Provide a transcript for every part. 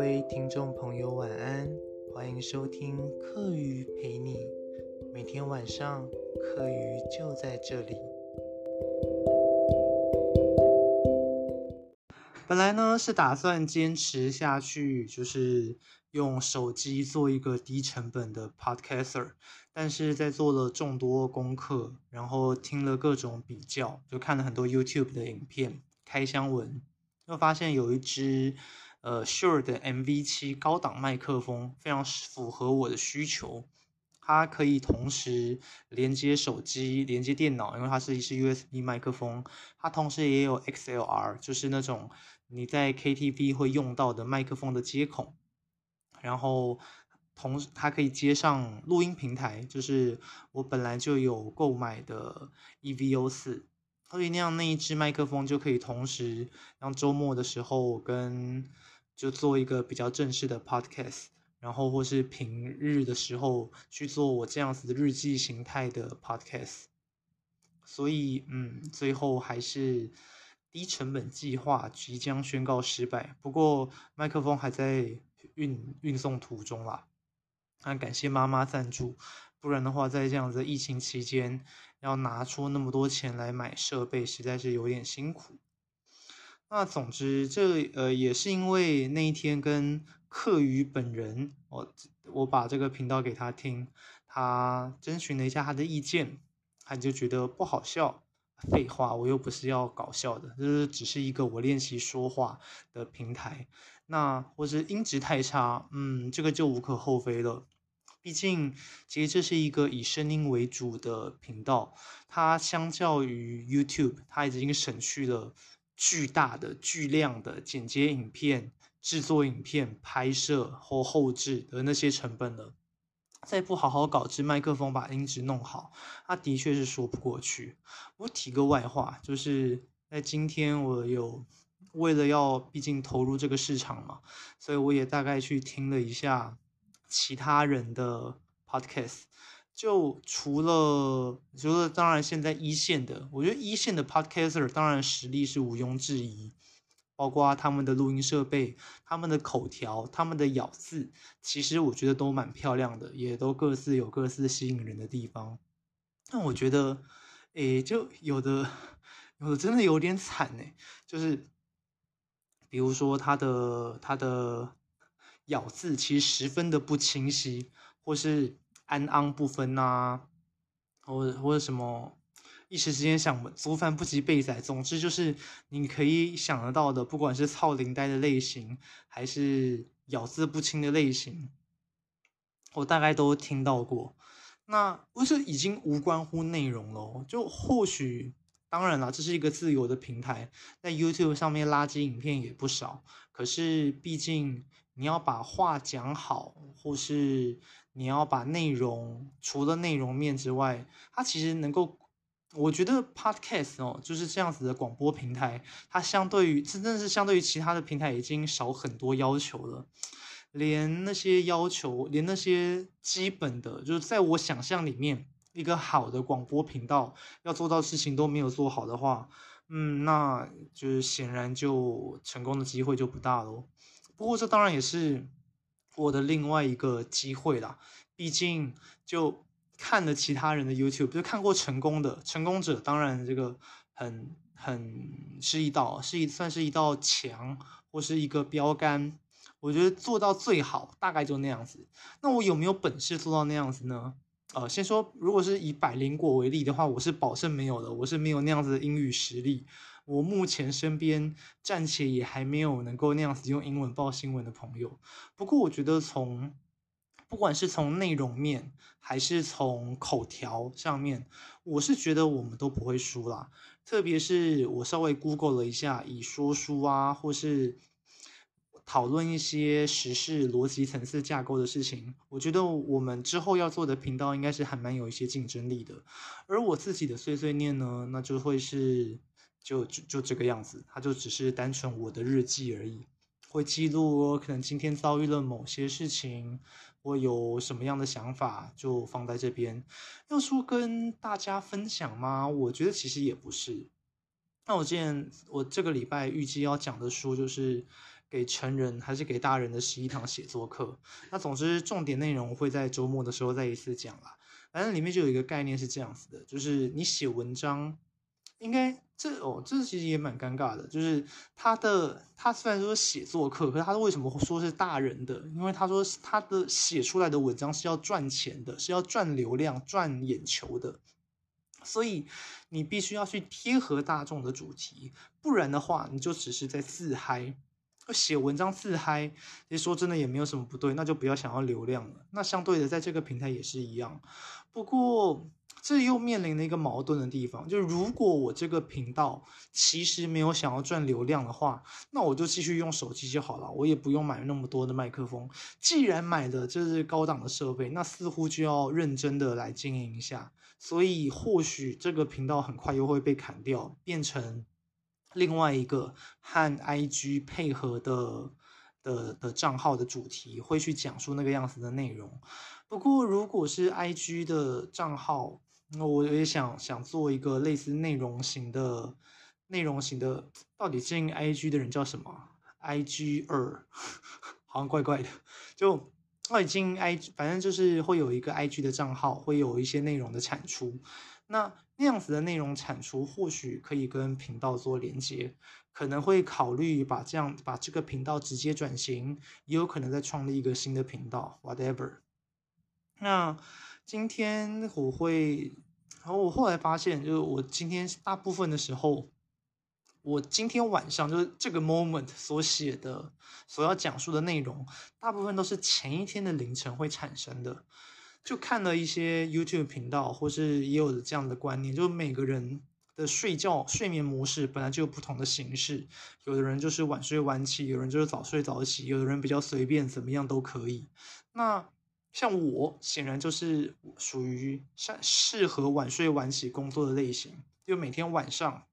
各位听众朋友，晚安！欢迎收听课余陪你，每天晚上课余就在这里。本来呢是打算坚持下去，就是用手机做一个低成本的 podcaster，但是在做了众多功课，然后听了各种比较，就看了很多 YouTube 的影片，开箱文，又发现有一支。呃，Sure 的 MV7 高档麦克风非常符合我的需求，它可以同时连接手机、连接电脑，因为它是一支 USB 麦克风。它同时也有 XLR，就是那种你在 KTV 会用到的麦克风的接口。然后同时它可以接上录音平台，就是我本来就有购买的 EVO4。所以那样那一支麦克风就可以同时让周末的时候跟就做一个比较正式的 podcast，然后或是平日的时候去做我这样子的日记形态的 podcast。所以嗯，最后还是低成本计划即将宣告失败。不过麦克风还在运运送途中啦，那感谢妈妈赞助。不然的话，在这样子疫情期间，要拿出那么多钱来买设备，实在是有点辛苦。那总之，这呃也是因为那一天跟课余本人，我我把这个频道给他听，他征询了一下他的意见，他就觉得不好笑。废话，我又不是要搞笑的，这只是一个我练习说话的平台。那或是音质太差，嗯，这个就无可厚非了。毕竟，其实这是一个以声音为主的频道，它相较于 YouTube，它已经省去了巨大的、巨量的剪接影片、制作影片、拍摄或后制的那些成本了。再不好好搞支麦克风，把音质弄好，它的确是说不过去。我提个外话，就是在今天，我有为了要，毕竟投入这个市场嘛，所以我也大概去听了一下。其他人的 podcast，就除了除了当然现在一线的，我觉得一线的 podcaster 当然实力是毋庸置疑，包括他们的录音设备、他们的口条、他们的咬字，其实我觉得都蛮漂亮的，也都各自有各自吸引人的地方。但我觉得，诶，就有的有的真的有点惨诶，就是比如说他的他的。咬字其实十分的不清晰，或是安昂不分啊，或者或者什么，一时之间想族繁不及备载。总之就是你可以想得到的，不管是臭奶呆的类型，还是咬字不清的类型，我大概都听到过。那不是已经无关乎内容了，就或许当然了，这是一个自由的平台，在 YouTube 上面垃圾影片也不少，可是毕竟。你要把话讲好，或是你要把内容，除了内容面之外，它其实能够，我觉得 Podcast 哦，就是这样子的广播平台，它相对于真正是相对于其他的平台已经少很多要求了，连那些要求，连那些基本的，就是在我想象里面，一个好的广播频道要做到事情都没有做好的话，嗯，那就是显然就成功的机会就不大喽。不过这当然也是我的另外一个机会啦，毕竟就看了其他人的 YouTube，就看过成功的成功者，当然这个很很是一道是一算是一道墙或是一个标杆。我觉得做到最好大概就那样子。那我有没有本事做到那样子呢？呃，先说如果是以百灵果为例的话，我是保证没有的，我是没有那样子的英语实力。我目前身边暂且也还没有能够那样子用英文报新闻的朋友。不过我觉得从不管是从内容面还是从口条上面，我是觉得我们都不会输啦。特别是我稍微 Google 了一下，以说书啊，或是讨论一些时事逻辑层次架构的事情，我觉得我们之后要做的频道应该是还蛮有一些竞争力的。而我自己的碎碎念呢，那就会是。就就就这个样子，它就只是单纯我的日记而已，会记录我可能今天遭遇了某些事情，我有什么样的想法就放在这边。要说跟大家分享吗？我觉得其实也不是。那我今我这个礼拜预计要讲的书就是给成人还是给大人的十一堂写作课。那总之，重点内容会在周末的时候再一次讲啦。反正里面就有一个概念是这样子的，就是你写文章，应该这哦，这其实也蛮尴尬的，就是他的他虽然说写作课，可是他为什么说是大人的？因为他说他的写出来的文章是要赚钱的，是要赚流量、赚眼球的。所以你必须要去贴合大众的主题，不然的话，你就只是在自嗨。写文章自嗨，其实说真的也没有什么不对，那就不要想要流量了。那相对的，在这个平台也是一样。不过这又面临了一个矛盾的地方，就是如果我这个频道其实没有想要赚流量的话，那我就继续用手机就好了，我也不用买那么多的麦克风。既然买的这是高档的设备，那似乎就要认真的来经营一下。所以或许这个频道很快又会被砍掉，变成另外一个和 IG 配合的的的账号的主题，会去讲述那个样子的内容。不过如果是 IG 的账号，那我也想想做一个类似内容型的内容型的，到底经营 IG 的人叫什么？IG 二，好像怪怪的，就。那已经 I G，反正就是会有一个 I G 的账号，会有一些内容的产出。那那样子的内容产出，或许可以跟频道做连接，可能会考虑把这样把这个频道直接转型，也有可能再创立一个新的频道，whatever。那今天我会，然后我后来发现，就是我今天大部分的时候。我今天晚上就是这个 moment 所写的、所要讲述的内容，大部分都是前一天的凌晨会产生的。就看了一些 YouTube 频道，或是也有这样的观念，就是每个人的睡觉睡眠模式本来就有不同的形式。有的人就是晚睡晚起，有人就是早睡早起，有的人比较随便，怎么样都可以。那像我，显然就是属于适适合晚睡晚起工作的类型，就每天晚上。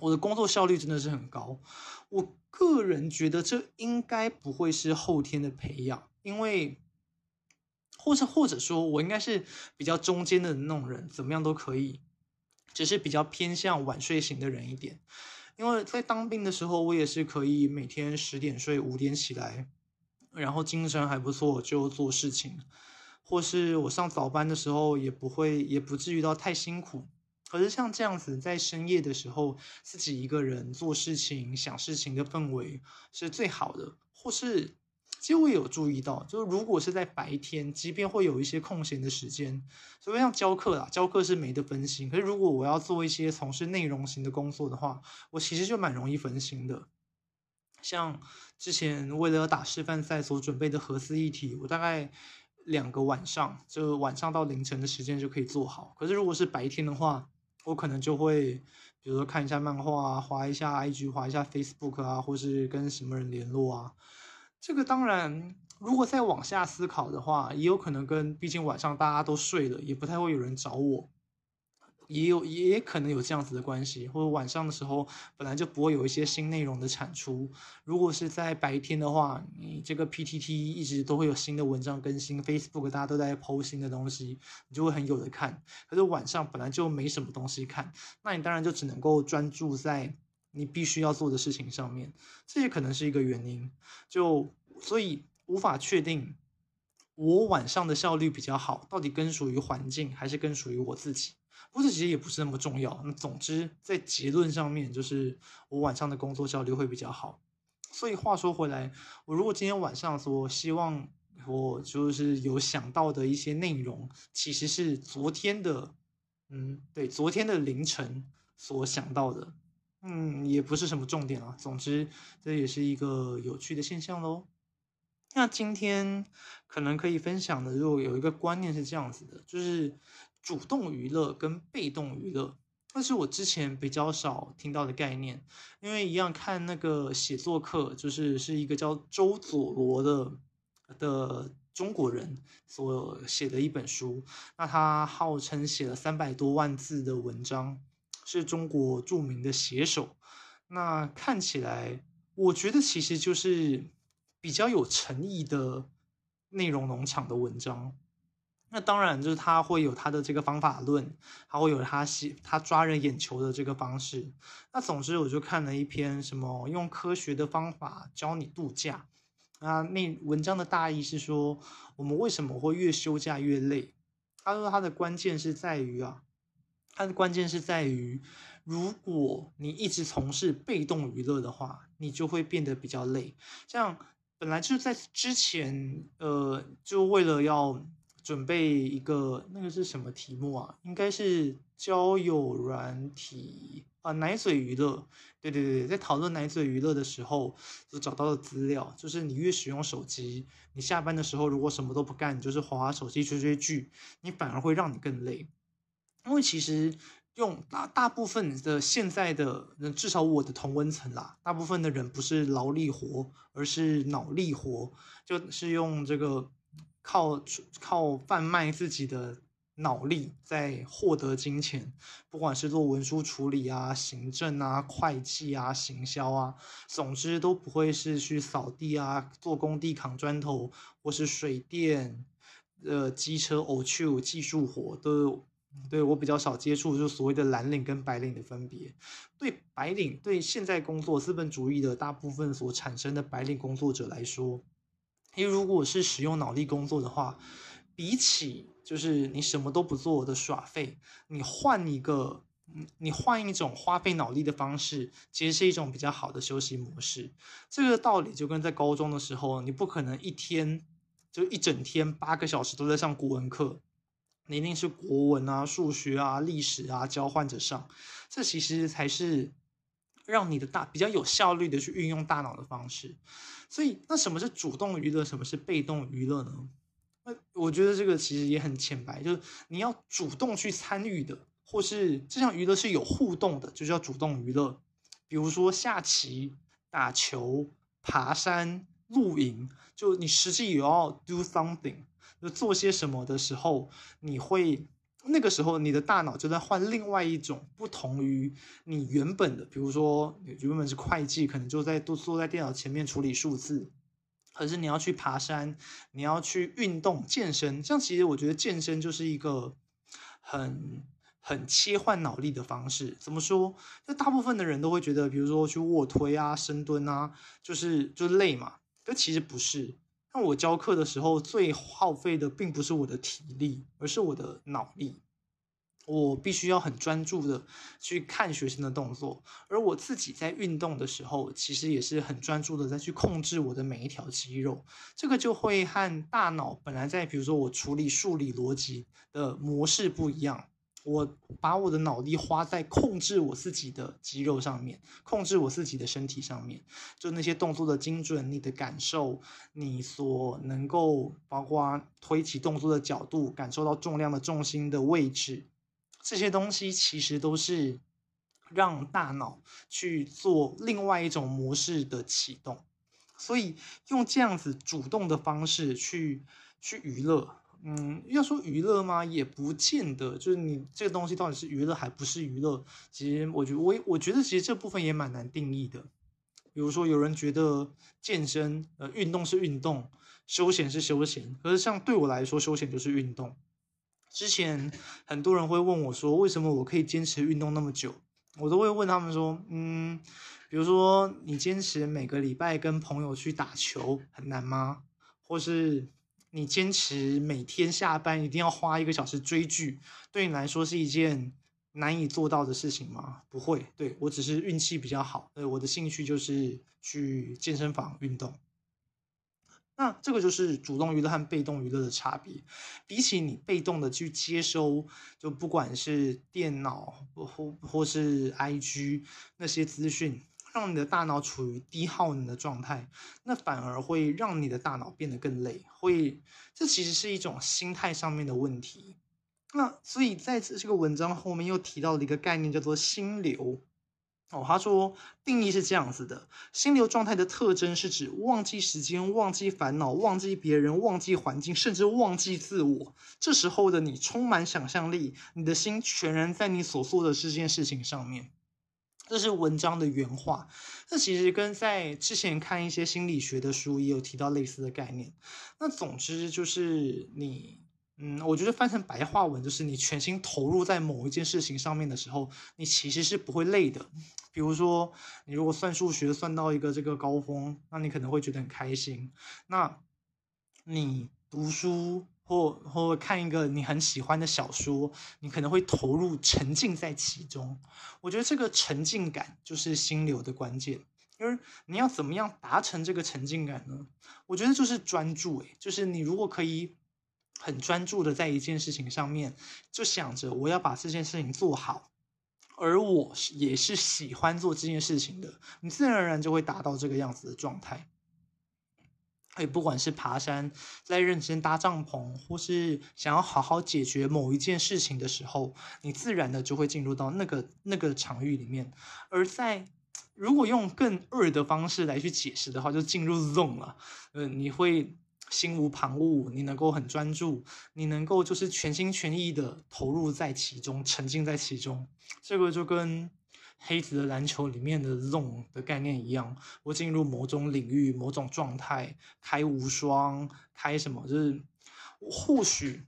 我的工作效率真的是很高，我个人觉得这应该不会是后天的培养，因为，或者或者说我应该是比较中间的那种人，怎么样都可以，只是比较偏向晚睡型的人一点。因为在当兵的时候，我也是可以每天十点睡，五点起来，然后精神还不错，就做事情，或是我上早班的时候，也不会，也不至于到太辛苦。可是像这样子，在深夜的时候，自己一个人做事情、想事情的氛围是最好的。或是，其实我也有注意到，就是如果是在白天，即便会有一些空闲的时间，所以像教课啦，教课是没得分心。可是如果我要做一些从事内容型的工作的话，我其实就蛮容易分心的。像之前为了要打示范赛所准备的核四议题，我大概两个晚上，就晚上到凌晨的时间就可以做好。可是如果是白天的话，我可能就会，比如说看一下漫画啊，划一下 IG，划一下 Facebook 啊，或是跟什么人联络啊。这个当然，如果再往下思考的话，也有可能跟，毕竟晚上大家都睡了，也不太会有人找我。也有也可能有这样子的关系，或者晚上的时候本来就不会有一些新内容的产出。如果是在白天的话，你这个 PTT 一直都会有新的文章更新，Facebook 大家都在 PO 新的东西，你就会很有的看。可是晚上本来就没什么东西看，那你当然就只能够专注在你必须要做的事情上面。这也可能是一个原因，就所以无法确定我晚上的效率比较好，到底更属于环境还是更属于我自己。不过这其实也不是那么重要。那总之，在结论上面，就是我晚上的工作效率会比较好。所以话说回来，我如果今天晚上所希望我就是有想到的一些内容，其实是昨天的，嗯，对，昨天的凌晨所想到的，嗯，也不是什么重点啊。总之，这也是一个有趣的现象喽。那今天可能可以分享的，如果有一个观念是这样子的，就是。主动娱乐跟被动娱乐，那是我之前比较少听到的概念。因为一样看那个写作课，就是是一个叫周佐罗的的中国人所写的一本书。那他号称写了三百多万字的文章，是中国著名的写手。那看起来，我觉得其实就是比较有诚意的内容农场的文章。那当然就是他会有他的这个方法论，他会有他喜他抓人眼球的这个方式。那总之我就看了一篇什么用科学的方法教你度假。啊，那文章的大意是说，我们为什么会越休假越累？他说他的关键是在于啊，他的关键是在于，如果你一直从事被动娱乐的话，你就会变得比较累。像本来就在之前，呃，就为了要。准备一个那个是什么题目啊？应该是交友软体啊，奶嘴娱乐。对对对，在讨论奶嘴娱乐的时候，就找到了资料，就是你越使用手机，你下班的时候如果什么都不干，你就是滑手机追追剧，你反而会让你更累。因为其实用大大部分的现在的人，至少我的同温层啦，大部分的人不是劳力活，而是脑力活，就是用这个。靠靠贩卖自己的脑力在获得金钱，不管是做文书处理啊、行政啊、会计啊、行销啊，总之都不会是去扫地啊、做工地扛砖头，或是水电、呃机车、偶趣技术活都。对，我比较少接触，就所谓的蓝领跟白领的分别。对白领，对现在工作资本主义的大部分所产生的白领工作者来说。因为如果是使用脑力工作的话，比起就是你什么都不做的耍废，你换一个，你换一种花费脑力的方式，其实是一种比较好的休息模式。这个道理就跟在高中的时候，你不可能一天就一整天八个小时都在上国文课，你一定是国文啊、数学啊、历史啊交换着上，这其实才是。让你的大比较有效率的去运用大脑的方式，所以那什么是主动娱乐，什么是被动娱乐呢？那我觉得这个其实也很浅白，就是你要主动去参与的，或是这项娱乐是有互动的，就叫主动娱乐。比如说下棋、打球、爬山、露营，就你实际有要 do something，就做些什么的时候，你会。那个时候，你的大脑就在换另外一种不同于你原本的，比如说你原本是会计，可能就在坐坐在电脑前面处理数字，可是你要去爬山，你要去运动健身，这样其实我觉得健身就是一个很很切换脑力的方式。怎么说？就大部分的人都会觉得，比如说去卧推啊、深蹲啊，就是就累嘛，但其实不是。那我教课的时候，最耗费的并不是我的体力，而是我的脑力。我必须要很专注的去看学生的动作，而我自己在运动的时候，其实也是很专注的在去控制我的每一条肌肉。这个就会和大脑本来在，比如说我处理数理逻辑的模式不一样。我把我的脑力花在控制我自己的肌肉上面，控制我自己的身体上面，就那些动作的精准，你的感受，你所能够包括推起动作的角度，感受到重量的重心的位置，这些东西其实都是让大脑去做另外一种模式的启动，所以用这样子主动的方式去去娱乐。嗯，要说娱乐吗？也不见得。就是你这个东西到底是娱乐还不是娱乐？其实我觉得，我我觉得其实这部分也蛮难定义的。比如说，有人觉得健身、呃，运动是运动，休闲是休闲。可是像对我来说，休闲就是运动。之前很多人会问我说，为什么我可以坚持运动那么久？我都会问他们说，嗯，比如说你坚持每个礼拜跟朋友去打球很难吗？或是？你坚持每天下班一定要花一个小时追剧，对你来说是一件难以做到的事情吗？不会，对，我只是运气比较好。对，我的兴趣就是去健身房运动。那这个就是主动娱乐和被动娱乐的差别。比起你被动的去接收，就不管是电脑或或是 IG 那些资讯。让你的大脑处于低耗能的状态，那反而会让你的大脑变得更累。会，这其实是一种心态上面的问题。那所以在这个文章后面又提到了一个概念，叫做心流。哦，他说定义是这样子的：心流状态的特征是指忘记时间、忘记烦恼、忘记别人、忘记环境，甚至忘记自我。这时候的你充满想象力，你的心全然在你所做的这件事情上面。这是文章的原话，这其实跟在之前看一些心理学的书也有提到类似的概念。那总之就是你，嗯，我觉得翻成白话文就是你全心投入在某一件事情上面的时候，你其实是不会累的。比如说，你如果算数学算到一个这个高峰，那你可能会觉得很开心。那你读书或或看一个你很喜欢的小说，你可能会投入沉浸在其中。我觉得这个沉浸感就是心流的关键。因为你要怎么样达成这个沉浸感呢？我觉得就是专注，诶，就是你如果可以。很专注的在一件事情上面，就想着我要把这件事情做好，而我也是喜欢做这件事情的，你自然而然就会达到这个样子的状态。哎，不管是爬山，在认真搭帐篷，或是想要好好解决某一件事情的时候，你自然的就会进入到那个那个场域里面。而在如果用更二的方式来去解释的话，就进入 zone 了。嗯、呃，你会。心无旁骛，你能够很专注，你能够就是全心全意的投入在其中，沉浸在其中。这个就跟黑子的篮球里面的 zone 的概念一样，我进入某种领域、某种状态，开无双，开什么，就是或许，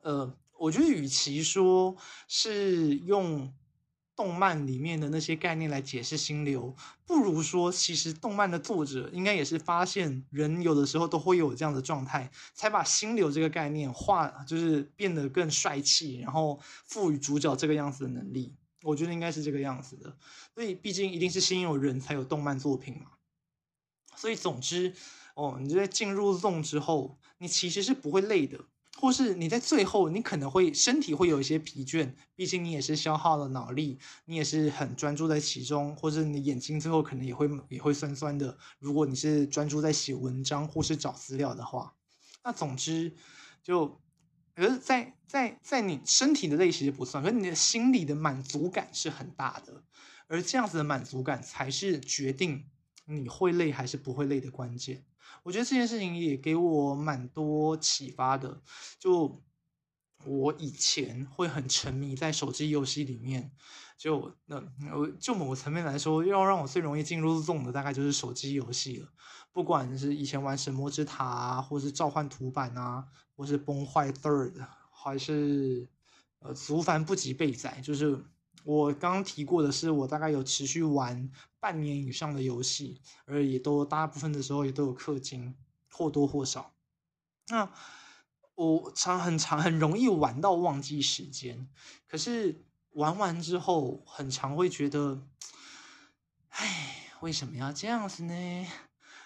呃，我觉得与其说是用。动漫里面的那些概念来解释心流，不如说，其实动漫的作者应该也是发现人有的时候都会有这样的状态，才把心流这个概念画，就是变得更帅气，然后赋予主角这个样子的能力。我觉得应该是这个样子的。所以，毕竟一定是先有人才有动漫作品嘛。所以，总之，哦，你在进入 zone 之后，你其实是不会累的。或是你在最后，你可能会身体会有一些疲倦，毕竟你也是消耗了脑力，你也是很专注在其中，或者你眼睛最后可能也会也会酸酸的。如果你是专注在写文章或是找资料的话，那总之就，可是在在在你身体的累其实不算，可是你的心理的满足感是很大的，而这样子的满足感才是决定你会累还是不会累的关键。我觉得这件事情也给我蛮多启发的。就我以前会很沉迷在手机游戏里面，就那我就某个层面来说，要让我最容易进入 zone 的大概就是手机游戏了。不管是以前玩神魔之塔啊，或是召唤图版啊，或是崩坏 Third，还是呃族繁不及备载，就是。我刚刚提过的是，我大概有持续玩半年以上的游戏，而也都大部分的时候也都有氪金，或多或少。那我常很常很容易玩到忘记时间，可是玩完之后，很常会觉得，唉，为什么要这样子呢？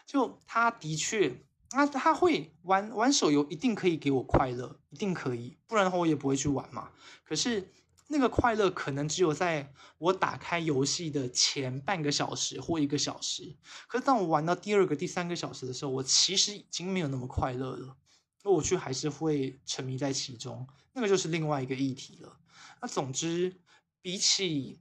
就他的确，那他会玩玩手游，一定可以给我快乐，一定可以，不然的话我也不会去玩嘛。可是。那个快乐可能只有在我打开游戏的前半个小时或一个小时，可是当我玩到第二个、第三个小时的时候，我其实已经没有那么快乐了，那我却还是会沉迷在其中，那个就是另外一个议题了。那总之，比起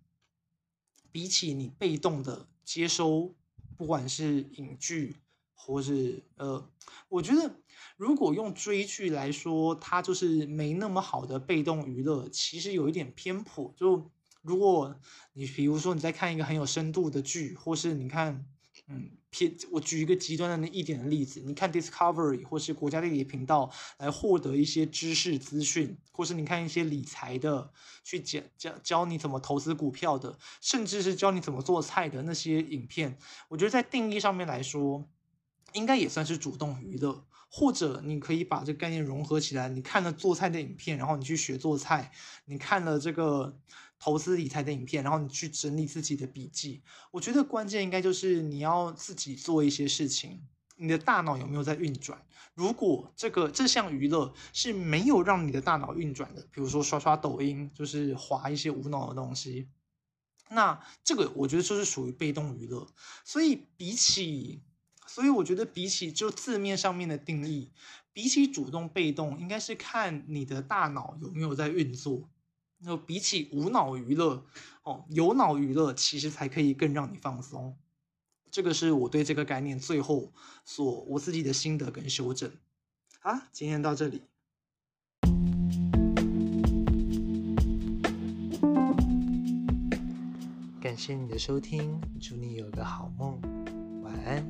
比起你被动的接收，不管是影剧或是呃，我觉得。如果用追剧来说，它就是没那么好的被动娱乐，其实有一点偏颇。就如果你比如说你在看一个很有深度的剧，或是你看，嗯，偏我举一个极端的那一点的例子，你看 Discovery 或是国家地理频道来获得一些知识资讯，或是你看一些理财的，去教教教你怎么投资股票的，甚至是教你怎么做菜的那些影片，我觉得在定义上面来说，应该也算是主动娱乐。或者你可以把这个概念融合起来，你看了做菜的影片，然后你去学做菜；你看了这个投资理财的影片，然后你去整理自己的笔记。我觉得关键应该就是你要自己做一些事情，你的大脑有没有在运转？如果这个这项娱乐是没有让你的大脑运转的，比如说刷刷抖音，就是滑一些无脑的东西，那这个我觉得就是属于被动娱乐。所以比起所以我觉得，比起就字面上面的定义，比起主动被动，应该是看你的大脑有没有在运作。那比起无脑娱乐，哦，有脑娱乐其实才可以更让你放松。这个是我对这个概念最后所我自己的心得跟修正。好，今天到这里，感谢你的收听，祝你有个好梦，晚安。